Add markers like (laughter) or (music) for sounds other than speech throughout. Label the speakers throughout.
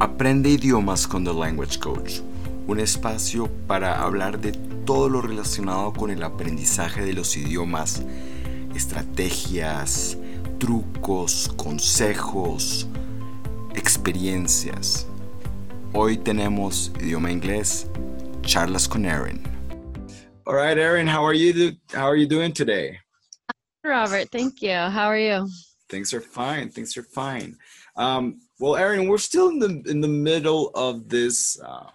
Speaker 1: Aprende idiomas con The Language Coach, un espacio para hablar de todo lo relacionado con el aprendizaje de los idiomas, estrategias, trucos, consejos, experiencias. Hoy tenemos idioma inglés, charlas con Erin. All right, Erin, how are you? Do- how are you doing today?
Speaker 2: Robert, thank you. How are you?
Speaker 1: Things are fine. Things are fine. Um, well, Erin, we're still in the in the middle of this uh,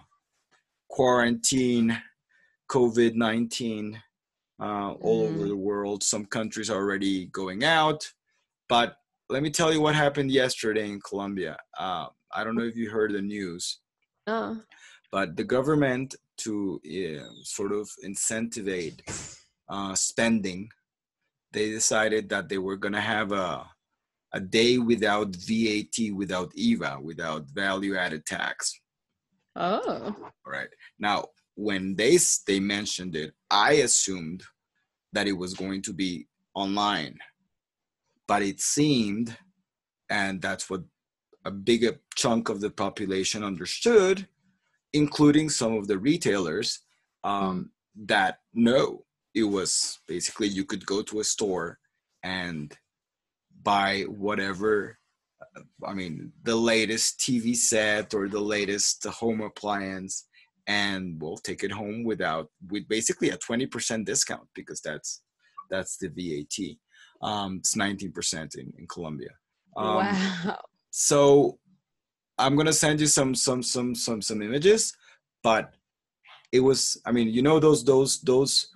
Speaker 1: quarantine, COVID nineteen, uh, all
Speaker 2: Mm.
Speaker 1: over the world. Some countries are already going out, but let me tell you what happened yesterday in Colombia. Uh, I don't know if you heard the news,
Speaker 2: Oh,
Speaker 1: but the government to uh, sort of incentivize uh, spending, they decided that they were going to have a a day without VAT, without IVA, without value added tax.
Speaker 2: oh,
Speaker 1: All right. Now, when they they mentioned it, I assumed that it was going to be online, but it seemed, and that's what a bigger chunk of the population understood, including some of the retailers, um, that no, it was basically you could go to a store and buy whatever uh, I mean, the latest TV set or the latest home appliance, and we'll take it home without with basically a twenty percent discount because that's that's the VAT. Um, it's nineteen percent in in Colombia. Um,
Speaker 2: wow.
Speaker 1: So I'm gonna send you some some some some some images, but it was I mean you know those those those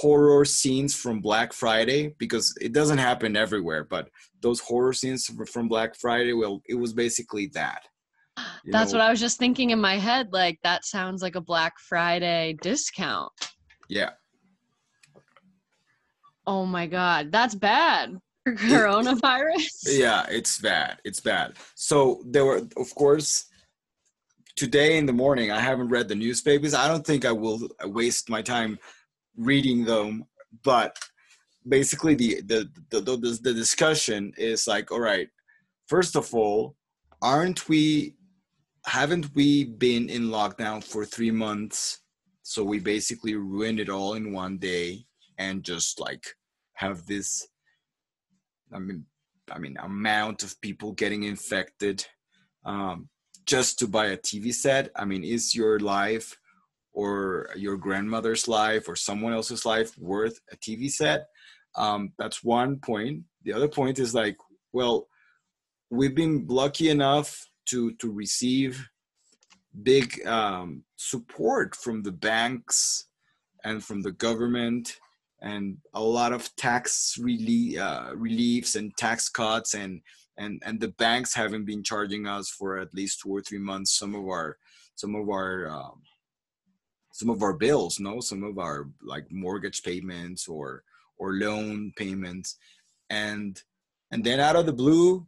Speaker 1: horror scenes from Black Friday because it doesn't happen everywhere, but those horror scenes from Black Friday, well, it was basically that.
Speaker 2: That's
Speaker 1: know?
Speaker 2: what I was just thinking in my head. Like, that sounds like a Black Friday discount.
Speaker 1: Yeah,
Speaker 2: Oh my God. That's bad. for Coronavirus. (laughs)
Speaker 1: yeah, it's bad. It's bad. So there were, of course, today in the morning. I haven't read the newspapers. I don't think I will waste my time reading them. But basically, the the the, the, the discussion is like, all right. First of all, aren't we? Haven't we been in lockdown for three months? So we basically ruined it all in one day and just like have this. I mean, I mean, amount of people getting infected um, just to buy a TV set. I mean, is your life or your grandmother's life or someone else's life worth a TV set? Um, that's one point. The other point is like, well, we've been lucky enough to to receive big um, support from the banks and from the government and a lot of tax relief, uh, reliefs and tax cuts and and and the banks haven't been charging us for at least two or three months some of our some of our um, some of our bills no? Some of our like mortgage payments or or loan payments. And and then out of the blue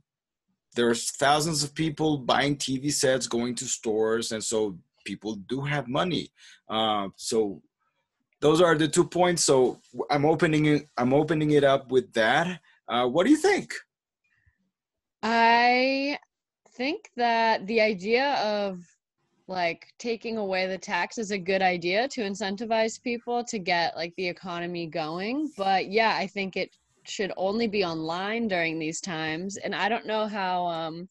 Speaker 1: there's thousands of people buying tv sets going to stores and so people do have money. Uh, so those are the two points. So i'm opening it i'm opening it up with that. Uh, what do you think?
Speaker 2: I think that the idea of like taking away the tax is a good idea to incentivize people to get like the economy going. But yeah, I think it should only be online during these times. And I don't know how um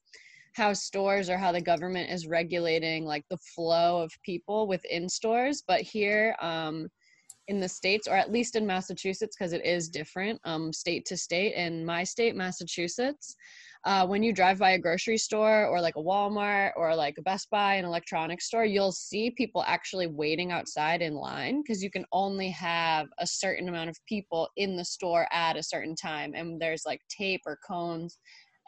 Speaker 2: how stores or how the government is regulating like the flow of people within stores, but here um in the states or at least in Massachusetts because it is different um state to state in my state Massachusetts uh, when you drive by a grocery store or like a Walmart or like a Best Buy, an electronics store, you'll see people actually waiting outside in line because you can only have a certain amount of people in the store at a certain time. And there's like tape or cones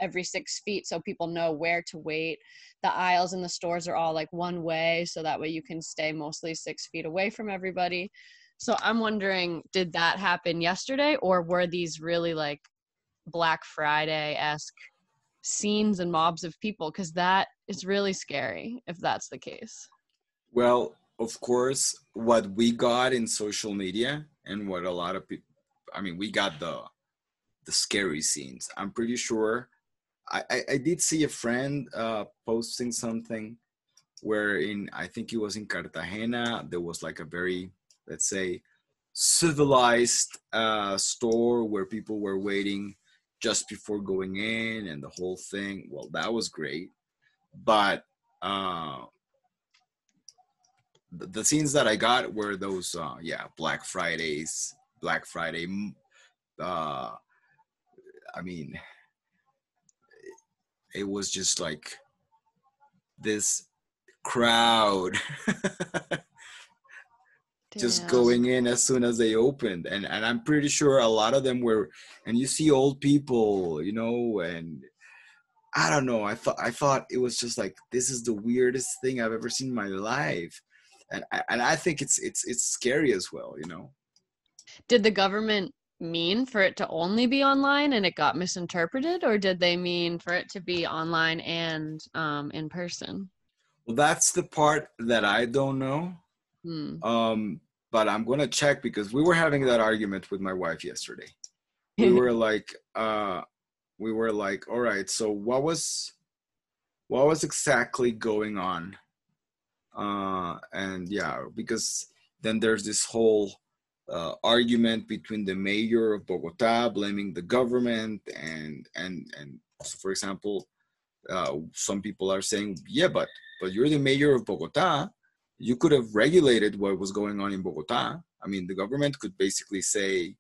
Speaker 2: every six feet so people know where to wait. The aisles in the stores are all like one way so that way you can stay mostly six feet away from everybody. So I'm wondering, did that happen yesterday or were these really like Black Friday esque scenes and mobs of people because that is really scary if that's the case.
Speaker 1: Well, of course, what we got in social media and what a lot of people, I mean, we got the the scary scenes. I'm pretty sure I, I, I did see a friend uh, posting something where in I think it was in Cartagena there was like a very let's say civilized uh, store where people were waiting just before going in and the whole thing. Well, that was great, but uh, the, the scenes that I got were those uh, yeah Black Fridays, Black Friday. Uh, I mean, it was just like this crowd (laughs) just going in as soon as they opened. And and i'm pretty sure a lot of them were and you see old people you know and i don't know i thought i thought it was just like this is the weirdest thing i've ever seen in my life. And I, and i think it's it's it's scary as well you know?
Speaker 2: Did the government mean for it to only be online and it got misinterpreted, or did they mean for it to be online and um, in person?
Speaker 1: well that's the part that i don't know.
Speaker 2: Hmm.
Speaker 1: um but i'm gonna check because we were having that argument with my wife yesterday. We (laughs) were like uh we were like all right so what was what was exactly going on? Uh and yeah because then there's this whole uh, argument between the mayor of bogota blaming the government and and and so for example uh, some people are saying yeah but but you're the mayor of bogota you could have regulated what was going on in bogota i mean the government could basically say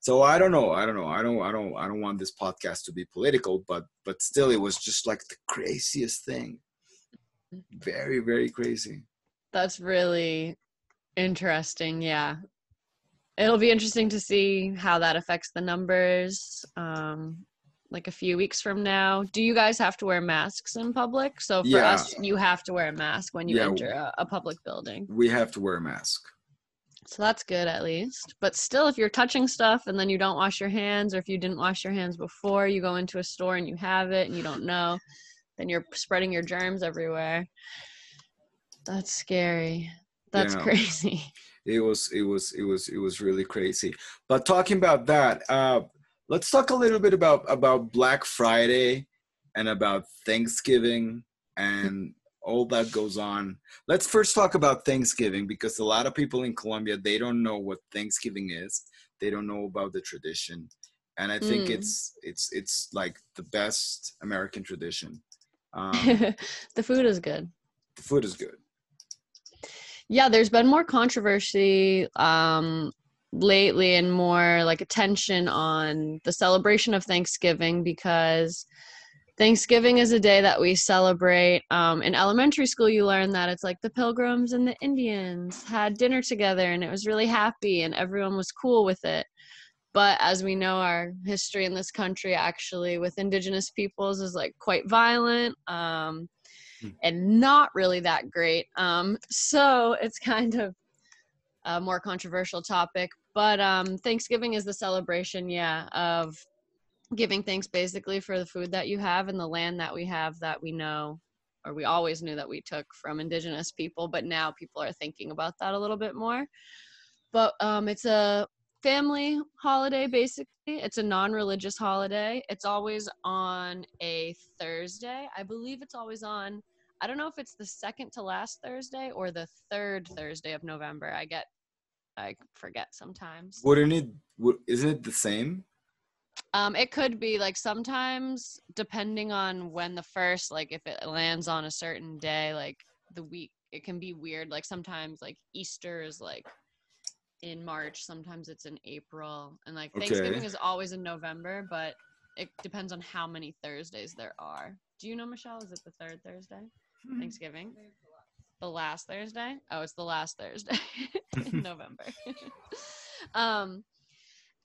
Speaker 1: so i don't know i don't know i don't i don't i don't want this podcast to be political but but still it was just like the craziest thing very very crazy
Speaker 2: That's really interesting. Yeah. It'll be interesting to see how that affects the numbers um, like a few weeks from now. Do you guys have to wear masks in public? So for
Speaker 1: Yeah.
Speaker 2: us, you have to wear a mask when you
Speaker 1: Yeah.
Speaker 2: enter a, a public building.
Speaker 1: we have to wear a mask
Speaker 2: So that's good at least. But still, if you're touching stuff and then you don't wash your hands, or if you didn't wash your hands before you go into a store and you have it and you don't know, then you're spreading your germs everywhere. That's scary. That's
Speaker 1: Yeah.
Speaker 2: crazy. (laughs)
Speaker 1: it was it was it was it was really crazy but talking about that uh let's talk a little bit about about black friday and about thanksgiving and all that goes on. Let's first talk about thanksgiving because a lot of people in colombia they don't know what thanksgiving is. They don't know about the tradition. And i think
Speaker 2: Mm.
Speaker 1: it's it's it's like the best american tradition. (laughs) Um,
Speaker 2: the food is good.
Speaker 1: the food is good.
Speaker 2: Yeah, there's been more controversy um, lately and more like attention on the celebration of Thanksgiving because Thanksgiving is a day that we celebrate. Um, in elementary school, you learn that it's like the Pilgrims and the Indians had dinner together and it was really happy and everyone was cool with it. But as we know, our history in this country actually with indigenous peoples is like quite violent. Um, and not really that great. Um, so it's kind of a more controversial topic. But um, Thanksgiving is the celebration, yeah, of giving thanks basically for the food that you have and the land that we have that we know or we always knew that we took from indigenous people but now people are thinking about that a little bit more. But um, it's a family holiday basically. It's a non-religious holiday. It's always on a thursday. I believe it's always on i don't know if it's the second to last thursday or the third thursday of november. I get i forget sometimes
Speaker 1: wouldn't it would, isn't it the same
Speaker 2: um, it could be like sometimes depending on when the first, like if it lands on a certain day, like the week, it can be weird. Like sometimes like Easter is like in March, sometimes it's in April, and like Thanksgiving is always in November, but it depends on how many Thursdays there are. Do you know, Michelle? Is it the third Thursday? Thanksgiving? The last Thursday? Oh, it's the last Thursday in (laughs) (laughs) November. (laughs) um,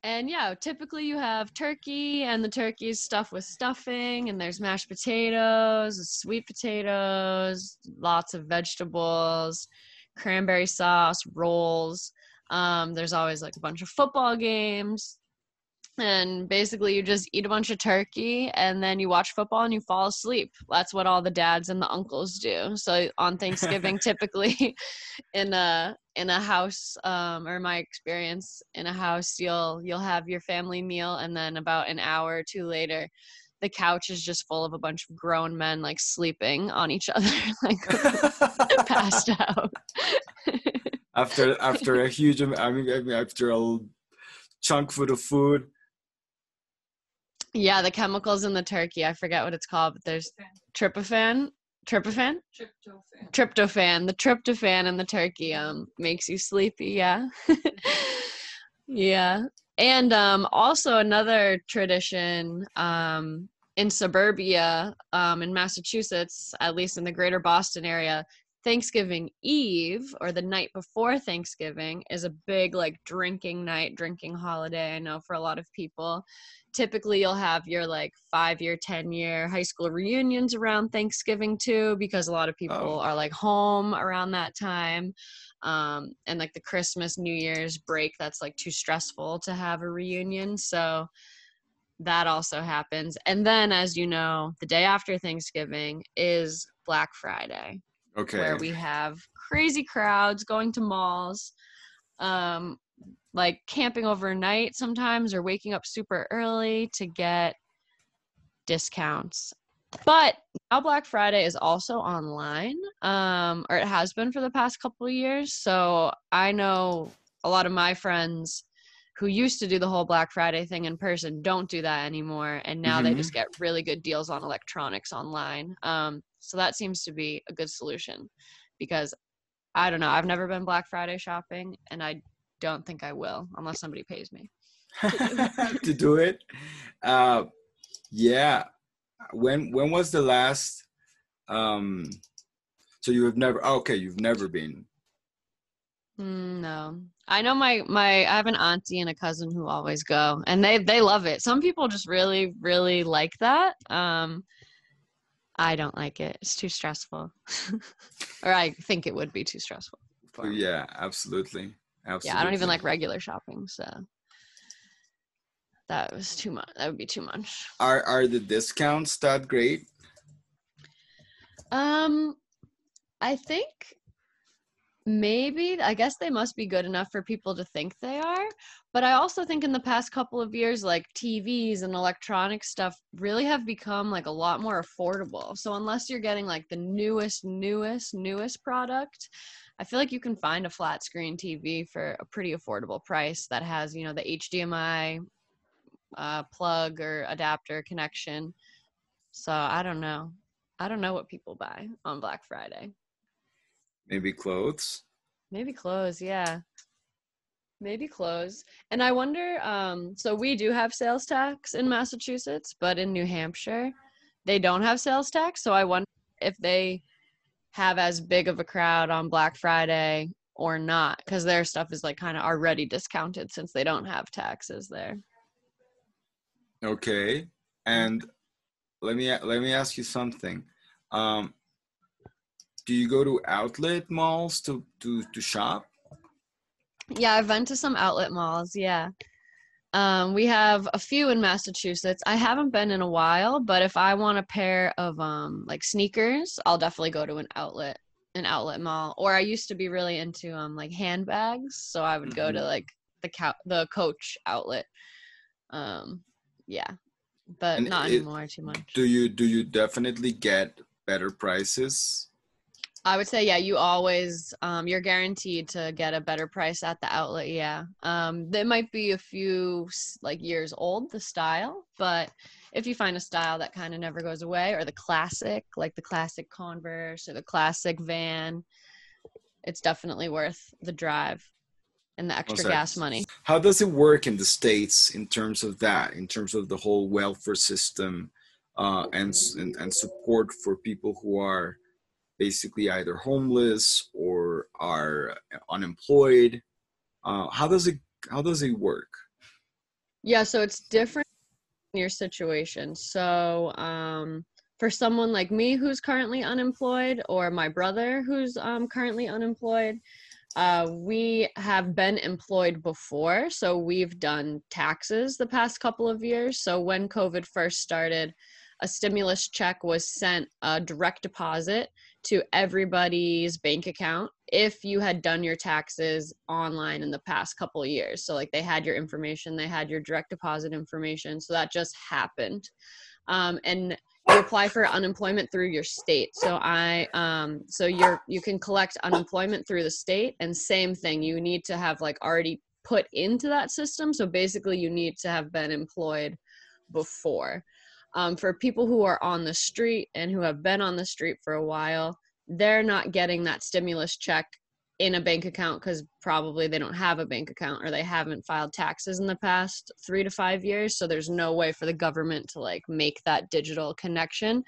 Speaker 2: and yeah, typically you have turkey, and the turkey is stuffed with stuffing, and there's mashed potatoes, sweet potatoes, lots of vegetables, cranberry sauce, rolls. Um, there's always like a bunch of football games. And basically, you just eat a bunch of turkey and then you watch football and you fall asleep. That's what all the dads and the uncles do. So on Thanksgiving, (laughs) typically (laughs) in a in a house, um, or my experience in a house, you'll you'll have your family meal, and then about an hour or two later, the couch is just full of a bunch of grown men like sleeping on each other, (laughs) like passed out.
Speaker 1: after after a huge, am- I mean, I mean, after a chunk full of food.
Speaker 2: Yeah, the chemicals in the turkey. I forget what it's called, but there's tryptophan. Tryptophan?
Speaker 3: Tryptophan.
Speaker 2: tryptophan the tryptophan in the turkey um makes you sleepy yeah (laughs) yeah and um also another tradition um in suburbia um in massachusetts at least in the greater boston area thanksgiving eve or the night before thanksgiving is a big like drinking night drinking holiday i know for a lot of people typically you'll have your like five year, 10 year high school reunions around Thanksgiving too, because a lot of people
Speaker 1: Oh.
Speaker 2: are like home around that time. Um, and like the Christmas, New Year's break, that's like too stressful to have a reunion. So that also happens. And then, as you know, the day after Thanksgiving is Black Friday
Speaker 1: Okay.
Speaker 2: where we have crazy crowds going to malls um like camping overnight sometimes or waking up super early to get discounts but now black friday is also online um or it has been for the past couple of years so i know a lot of my friends who used to do the whole black friday thing in person don't do that anymore and now they
Speaker 1: Mhm.
Speaker 2: just get really good deals on electronics online um so that seems to be a good solution because i don't know i've never been black friday shopping and i don't think i will unless somebody pays me (laughs)
Speaker 1: to do it. Uh, yeah. When when was the last? Um, so you have never. oh, okay, you've never been.
Speaker 2: Mm, no i know my my i have an auntie and a cousin who always go and they they love it some people just really really like that um i don't like it it's too stressful (laughs) or i think it would be too stressful.
Speaker 1: Yeah, absolutely. Absolutely.
Speaker 2: yeah i don't even like regular shopping so that was too much that would be too much
Speaker 1: Are are the discounts that great?
Speaker 2: Um, I think maybe I guess they must be good enough for people to think they are. But I also think in the past couple of years, like TVs and electronic stuff really have become like a lot more affordable. So unless you're getting like the newest, newest, newest product, I feel like you can find a flat screen TV for a pretty affordable price that has, you know, the HDMI uh, plug or adapter connection. So I don't know. I don't know what people buy on Black Friday.
Speaker 1: Maybe clothes.
Speaker 2: Maybe clothes, yeah. Maybe clothes. And I wonder, um, so we do have sales tax in Massachusetts, but in New Hampshire, they don't have sales tax. So I wonder if they have as big of a crowd on Black Friday or not, because their stuff is like kind of already discounted since they don't have taxes there.
Speaker 1: Okay. And let me let me ask you something. Um, do you go to outlet malls to to to shop?
Speaker 2: Yeah, I've been to some outlet malls. Yeah. Um, we have a few in Massachusetts. I haven't been in a while, but if I want a pair of um like sneakers, I'll definitely go to an outlet, an outlet mall. Or I used to be really into um like handbags, so I would go to
Speaker 1: Mhm.
Speaker 2: like the cow the Coach outlet. Um, yeah, but
Speaker 1: And
Speaker 2: not
Speaker 1: it-
Speaker 2: anymore too much.
Speaker 1: Do you do you definitely get better prices?
Speaker 2: I would say yeah, you always um you're guaranteed to get a better price at the outlet, yeah. Um there might be a few like years old the style, but if you find a style that kind of never goes away or the classic, like the classic Converse or the classic Van, it's definitely worth the drive and the extra
Speaker 1: sec.
Speaker 2: gas money.
Speaker 1: How does it work in the states in terms of that? In terms of the whole welfare system uh, and, and and support for people who are basically either homeless or are unemployed. Uh, how does it how does it work?
Speaker 2: Yeah, so it's different in your situation. So, um, for someone like me who's currently unemployed, or my brother who's um, currently unemployed, uh, we have been employed before. So, we've done taxes the past couple of years. So, when COVID first started, a stimulus check was sent a direct deposit to everybody's bank account if you had done your taxes online in the past couple years. So like they had your information, they had your direct deposit information. So that just happened. um, and you apply for unemployment through your state. So I, um, so you're you can collect unemployment through the state, and same thing. You need to have like already put into that system. So basically, you need to have been employed before. Um, for people who are on the street and who have been on the street for a while, they're not getting that stimulus check in a bank account because probably they don't have a bank account or they haven't filed taxes in the past three to five years. So there's no way for the government to like make that digital connection.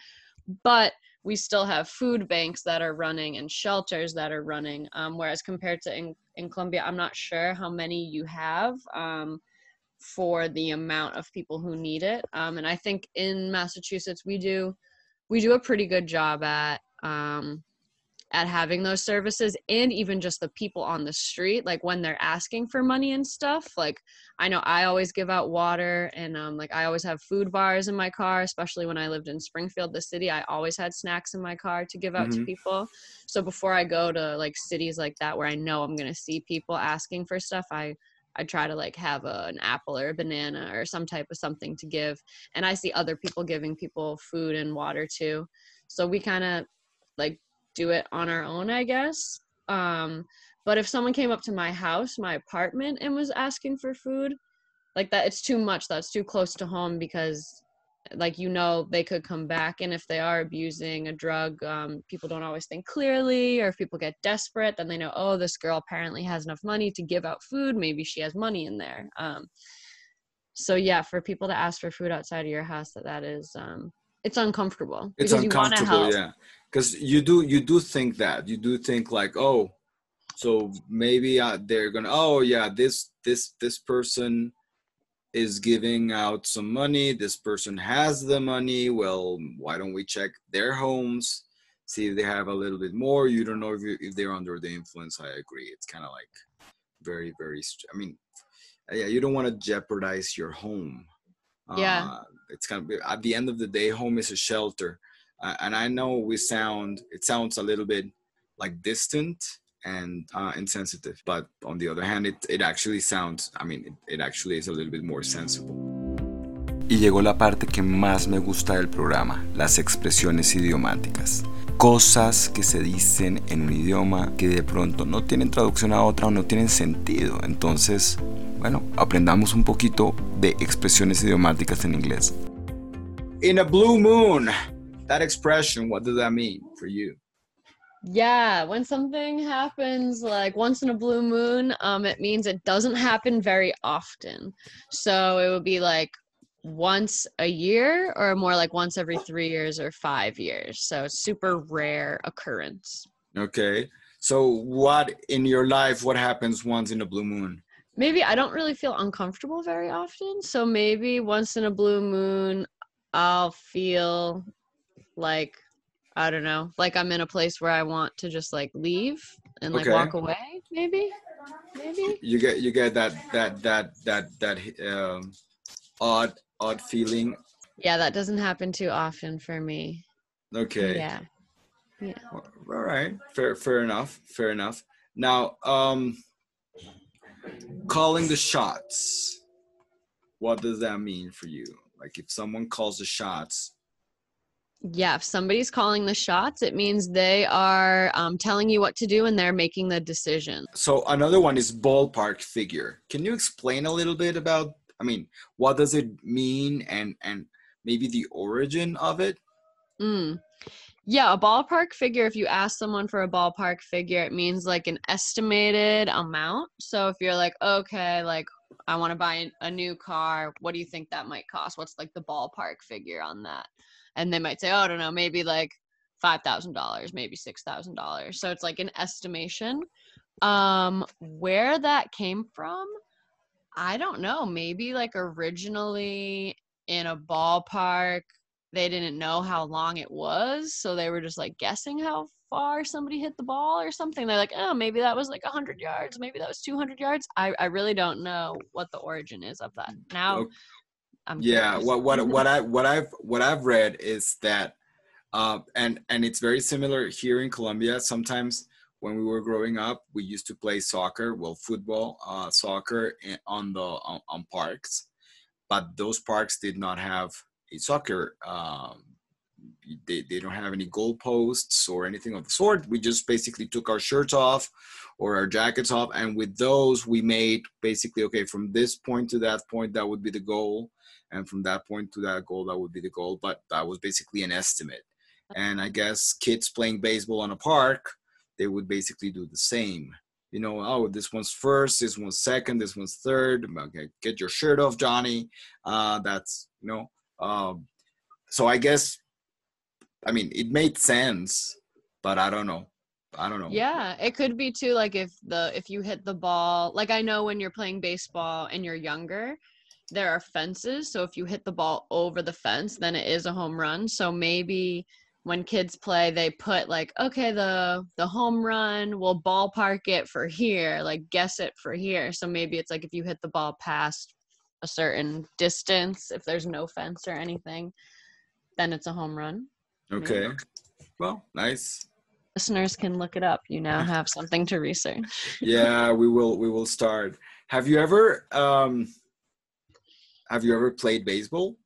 Speaker 2: But we still have food banks that are running and shelters that are running. Um, whereas compared to in, in Colombia, I'm not sure how many you have um, for the amount of people who need it. Um, and I think in Massachusetts, we do we do a pretty good job at um, at having those services and even just the people on the street like when they're asking for money and stuff like i know i always give out water and um, like i always have food bars in my car especially when i lived in springfield the city i always had snacks in my car to give out mm-hmm. to people so before i go to like cities like that where i know i'm going to see people asking for stuff i I try to like have a, an apple or a banana or some type of something to give. And I see other people giving people food and water too. So we kind of like do it on our own, I guess. Um, but if someone came up to my house, my apartment, and was asking for food, like that, it's too much. That's too close to home because, like, you know, they could come back. And if they are abusing a drug, um, people don't always think clearly. Or if people get desperate, then they know, oh, this girl apparently has enough money to give out food. Maybe she has money in there. Um, so yeah, for people to ask for food outside of your house, that that is, um, it's uncomfortable.
Speaker 1: It's uncomfortable, yeah because you do you do think that you do think like oh so maybe uh, they're gonna oh yeah this this this person is giving out some money. This person has the money. Well why don't we check their homes see if they have a little bit more? You don't know if, you, if they're under the influence. I agree. It's kind of like very very i mean yeah you don't want to jeopardize your home.
Speaker 2: Yeah. uh,
Speaker 1: it's kind of at the end of the day home is a shelter. Uh, and I know we sound it sounds a little bit like distant and uh, insensitive, but on the other hand, it, it actually sounds. I mean, it, it actually is a little bit more sensible. Y llegó la parte que más me gusta del programa, las expresiones idiomáticas. Cosas que se dicen en un idioma que de pronto no tienen traducción a otra o no tienen sentido. Entonces, bueno, aprendamos un poquito de expresiones idiomáticas en inglés. In a blue moon, that expression what does that mean for you
Speaker 2: yeah when something happens like once in a blue moon um it means it doesn't happen very often. So it would be like once a year or more like once every three years or five years. So it's super rare occurrence.
Speaker 1: Okay. So what in your life what happens once in a blue moon?
Speaker 2: Maybe i don't really feel uncomfortable very often. So maybe once in a blue moon i'll feel like I don't know, like I'm in a place where I want to just like leave and like okay. walk away, maybe. Maybe.
Speaker 1: You get you get that that that that that um odd odd feeling.
Speaker 2: Yeah, that doesn't happen too often for me.
Speaker 1: Okay.
Speaker 2: Yeah. Yeah.
Speaker 1: All right. Fair fair enough. Fair enough. Now, um calling the shots. What does that mean for you? Like if someone calls the shots,
Speaker 2: yeah, if somebody's calling the shots, it means they are um, telling you what to do and they're making the decision.
Speaker 1: So another one is ballpark figure. Can you explain a little bit about? I mean, what does it mean, and and maybe the origin of it?
Speaker 2: Mm. Yeah, a ballpark figure. If you ask someone for a ballpark figure, it means like an estimated amount. So if you're like, okay, like I want to buy a new car, what do you think that might cost? What's like the ballpark figure on that? And they might say, oh, I don't know, maybe like five thousand dollars, maybe six thousand dollars. So it's like an estimation. Um, where that came from, I don't know. Maybe like originally in a ballpark, they didn't know how long it was, so they were just like guessing how far somebody hit the ball or something. They're like, oh, maybe that was like 100 yards, maybe that was 200 yards. I, I really don't know what the origin is of that. Now,
Speaker 1: I'm yeah, what what what I what I've what I've read is that, uh, and and it's very similar here in Colombia. Sometimes when we were growing up, we used to play soccer, well, football, uh, soccer on the on, on parks, but those parks did not have a soccer. Um, they, they don't have any goal posts or anything of the sort. We just basically took our shirts off or our jackets off, and with those we made basically okay from this point to that point that would be the goal, and from that point to that goal that would be the goal. But that was basically an estimate. And I guess kids playing baseball on a park, they would basically do the same you know, oh, this one's first, this one's second, this one's third. Okay, get your shirt off, Johnny. Uh, that's you know. Um, so I guess, I mean, it made sense, but I don't know. I don't know.
Speaker 2: Yeah, it could be too. Like if the if you hit the ball, like I know when you're playing baseball and you're younger, there are fences. So if you hit the ball over the fence, then it is a home run. So maybe when kids play they put like okay the the home run we'll ballpark it for here like guess it for here so maybe it's like if you hit the ball past a certain distance if there's no fence or anything then it's a home run
Speaker 1: okay. Maybe. well nice.
Speaker 2: Listeners can look it up. You now (laughs) have something to research.
Speaker 1: Yeah we will we will start. Have you ever um have you ever played baseball?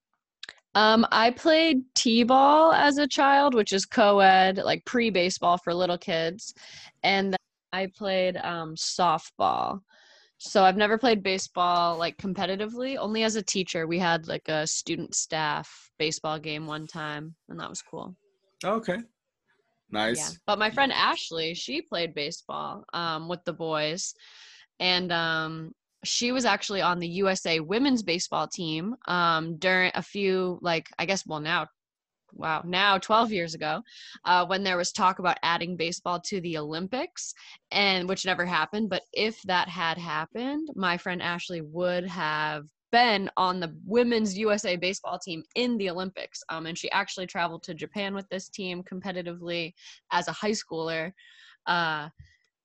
Speaker 2: Um, I played t-ball as a child, which is co-ed, like pre-baseball for little kids, and then I played um, softball. So I've never played baseball like competitively. Only as a teacher, we had like a student staff baseball game one time, and that was cool.
Speaker 1: Okay, nice. Yeah.
Speaker 2: But my friend Ashley, she played baseball um, with the boys, and um, she was actually on the USA women's baseball team um, during a few, like, I guess, well, now, wow, now 12 years ago, uh, when there was talk about adding baseball to the Olympics, and which never happened. But if that had happened, my friend Ashley would have been on the women's USA baseball team in the Olympics. Um, and she actually traveled to Japan with this team competitively as a high schooler. Uh,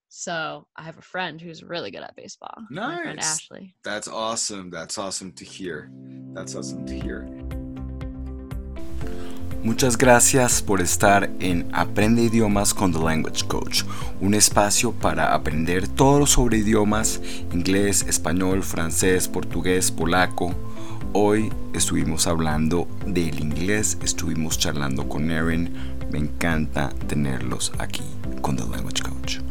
Speaker 2: so I have a friend who's really good at baseball.
Speaker 1: Nice.
Speaker 2: Ashley.
Speaker 1: That's awesome. That's awesome to hear. That's awesome to hear. Muchas gracias por estar en Aprende idiomas con The Language Coach, un espacio para aprender todo sobre idiomas, inglés, español, francés, portugués, polaco. Hoy estuvimos hablando del inglés, estuvimos charlando con Erin. Me encanta tenerlos aquí con The Language Coach.